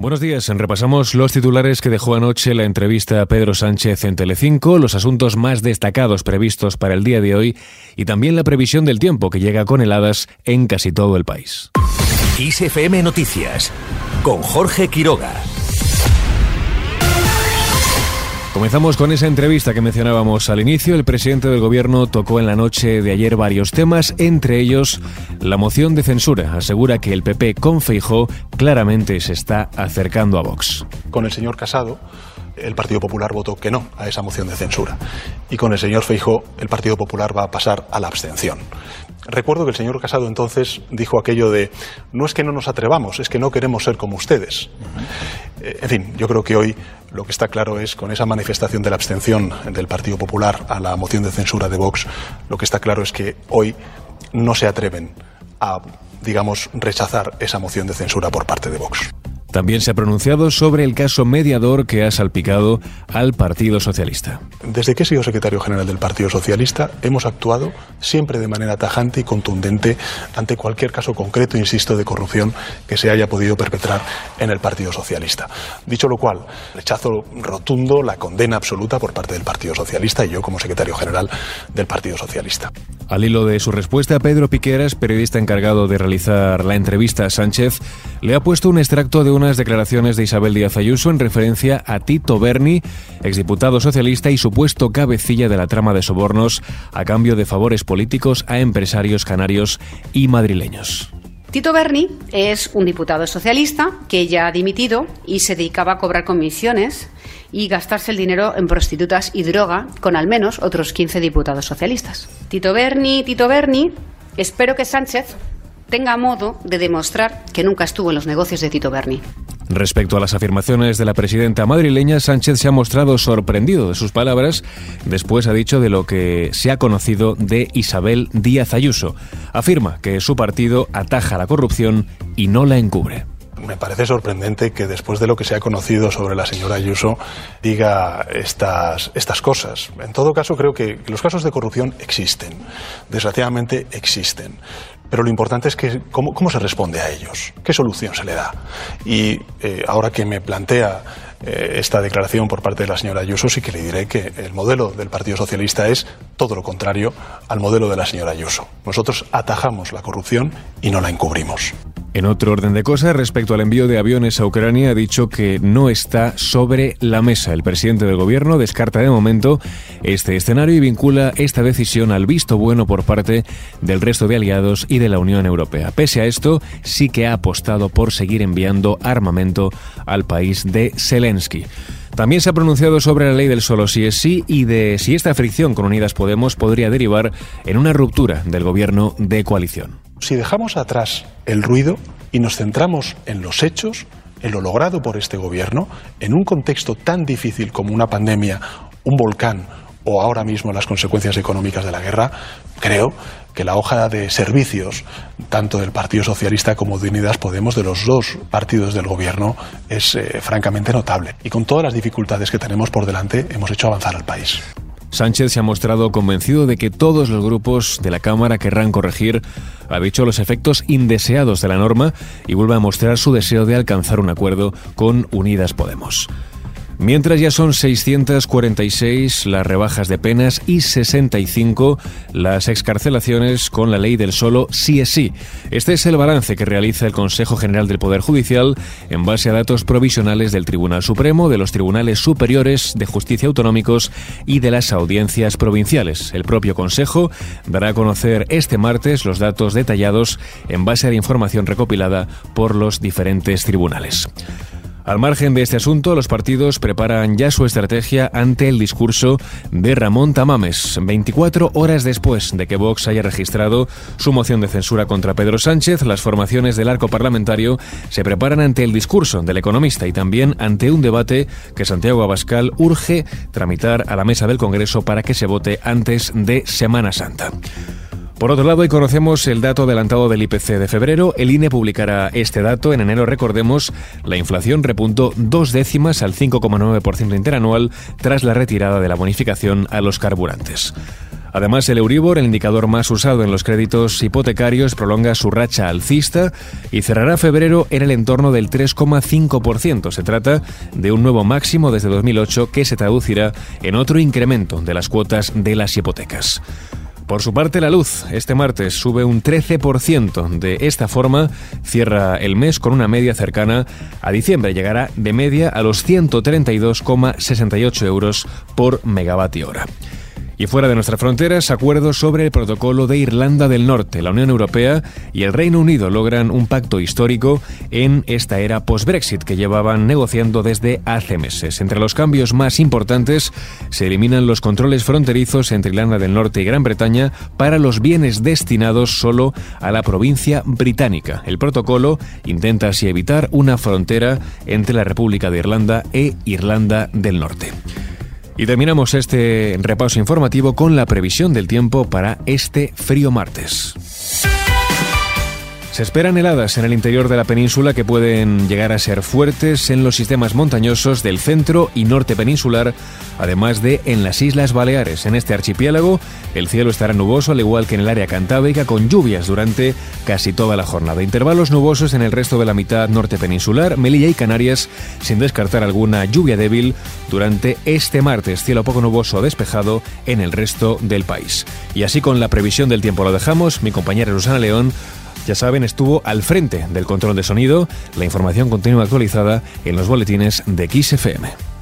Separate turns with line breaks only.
Buenos días. Repasamos los titulares que dejó anoche la entrevista a Pedro Sánchez en Telecinco, los asuntos más destacados previstos para el día de hoy y también la previsión del tiempo que llega con heladas en casi todo el país.
ISFM Noticias con Jorge Quiroga.
Comenzamos con esa entrevista que mencionábamos al inicio. El presidente del gobierno tocó en la noche de ayer varios temas, entre ellos la moción de censura. Asegura que el PP con Feijó claramente se está acercando a Vox.
Con el señor Casado, el Partido Popular votó que no a esa moción de censura. Y con el señor Feijó, el Partido Popular va a pasar a la abstención. Recuerdo que el señor Casado entonces dijo aquello de no es que no nos atrevamos, es que no queremos ser como ustedes. Eh, en fin, yo creo que hoy lo que está claro es, con esa manifestación de la abstención del Partido Popular a la moción de censura de Vox, lo que está claro es que hoy no se atreven a, digamos, rechazar esa moción de censura por parte de Vox.
También se ha pronunciado sobre el caso mediador que ha salpicado al Partido Socialista.
Desde que he sido secretario general del Partido Socialista, hemos actuado siempre de manera tajante y contundente ante cualquier caso concreto, insisto, de corrupción que se haya podido perpetrar en el Partido Socialista. Dicho lo cual, rechazo rotundo la condena absoluta por parte del Partido Socialista y yo como secretario general del Partido Socialista.
Al hilo de su respuesta, Pedro Piqueras, periodista encargado de realizar la entrevista a Sánchez, le ha puesto un extracto de unas declaraciones de Isabel Díaz Ayuso en referencia a Tito Berni, exdiputado socialista y supuesto cabecilla de la trama de sobornos a cambio de favores políticos a empresarios canarios y madrileños.
Tito Berni es un diputado socialista que ya ha dimitido y se dedicaba a cobrar comisiones y gastarse el dinero en prostitutas y droga con al menos otros 15 diputados socialistas. Tito Berni, Tito Berni, espero que Sánchez tenga modo de demostrar que nunca estuvo en los negocios de Tito Berni.
Respecto a las afirmaciones de la presidenta madrileña, Sánchez se ha mostrado sorprendido de sus palabras. Después ha dicho de lo que se ha conocido de Isabel Díaz Ayuso. Afirma que su partido ataja la corrupción y no la encubre.
Me parece sorprendente que después de lo que se ha conocido sobre la señora Ayuso diga estas, estas cosas. En todo caso, creo que los casos de corrupción existen. Desgraciadamente existen. Pero lo importante es que cómo, cómo se responde a ellos, qué solución se le da. Y eh, ahora que me plantea eh, esta declaración por parte de la señora Ayuso, sí que le diré que el modelo del Partido Socialista es todo lo contrario al modelo de la señora Ayuso. Nosotros atajamos la corrupción y no la encubrimos.
En otro orden de cosas, respecto al envío de aviones a Ucrania, ha dicho que no está sobre la mesa. El presidente del gobierno descarta de momento este escenario y vincula esta decisión al visto bueno por parte del resto de aliados y de la Unión Europea. Pese a esto, sí que ha apostado por seguir enviando armamento al país de Zelensky. También se ha pronunciado sobre la ley del solo sí es sí y de si esta fricción con Unidas Podemos podría derivar en una ruptura del gobierno de coalición.
Si dejamos atrás el ruido y nos centramos en los hechos, en lo logrado por este gobierno, en un contexto tan difícil como una pandemia, un volcán o ahora mismo las consecuencias económicas de la guerra, creo que la hoja de servicios, tanto del Partido Socialista como de Unidas Podemos, de los dos partidos del Gobierno, es eh, francamente notable. Y con todas las dificultades que tenemos por delante, hemos hecho avanzar al país.
Sánchez se ha mostrado convencido de que todos los grupos de la Cámara querrán corregir, ha dicho, los efectos indeseados de la norma y vuelve a mostrar su deseo de alcanzar un acuerdo con Unidas Podemos. Mientras ya son 646 las rebajas de penas y 65 las excarcelaciones con la ley del solo sí es sí. Este es el balance que realiza el Consejo General del Poder Judicial en base a datos provisionales del Tribunal Supremo, de los Tribunales Superiores de Justicia Autonómicos y de las audiencias provinciales. El propio Consejo dará a conocer este martes los datos detallados en base a la información recopilada por los diferentes tribunales. Al margen de este asunto, los partidos preparan ya su estrategia ante el discurso de Ramón Tamames, 24 horas después de que Vox haya registrado su moción de censura contra Pedro Sánchez. Las formaciones del arco parlamentario se preparan ante el discurso del economista y también ante un debate que Santiago Abascal urge tramitar a la mesa del Congreso para que se vote antes de Semana Santa. Por otro lado, hoy conocemos el dato adelantado del IPC de febrero. El INE publicará este dato. En enero, recordemos, la inflación repuntó dos décimas al 5,9% interanual tras la retirada de la bonificación a los carburantes. Además, el Euribor, el indicador más usado en los créditos hipotecarios, prolonga su racha alcista y cerrará febrero en el entorno del 3,5%. Se trata de un nuevo máximo desde 2008 que se traducirá en otro incremento de las cuotas de las hipotecas. Por su parte, la luz este martes sube un 13%. De esta forma, cierra el mes con una media cercana a diciembre. Llegará de media a los 132,68 euros por megavatio hora. Y fuera de nuestras fronteras, acuerdos sobre el protocolo de Irlanda del Norte. La Unión Europea y el Reino Unido logran un pacto histórico en esta era post-Brexit que llevaban negociando desde hace meses. Entre los cambios más importantes se eliminan los controles fronterizos entre Irlanda del Norte y Gran Bretaña para los bienes destinados solo a la provincia británica. El protocolo intenta así evitar una frontera entre la República de Irlanda e Irlanda del Norte. Y terminamos este repaso informativo con la previsión del tiempo para este frío martes. Se esperan heladas en el interior de la península que pueden llegar a ser fuertes en los sistemas montañosos del centro y norte peninsular, además de en las Islas Baleares. En este archipiélago, el cielo estará nuboso, al igual que en el área cantábrica, con lluvias durante casi toda la jornada. Intervalos nubosos en el resto de la mitad norte peninsular, Melilla y Canarias, sin descartar alguna lluvia débil durante este martes. Cielo poco nuboso despejado en el resto del país. Y así con la previsión del tiempo lo dejamos. Mi compañera Susana León ya saben, estuvo al frente del control de sonido. La información continúa actualizada en los boletines de XFM.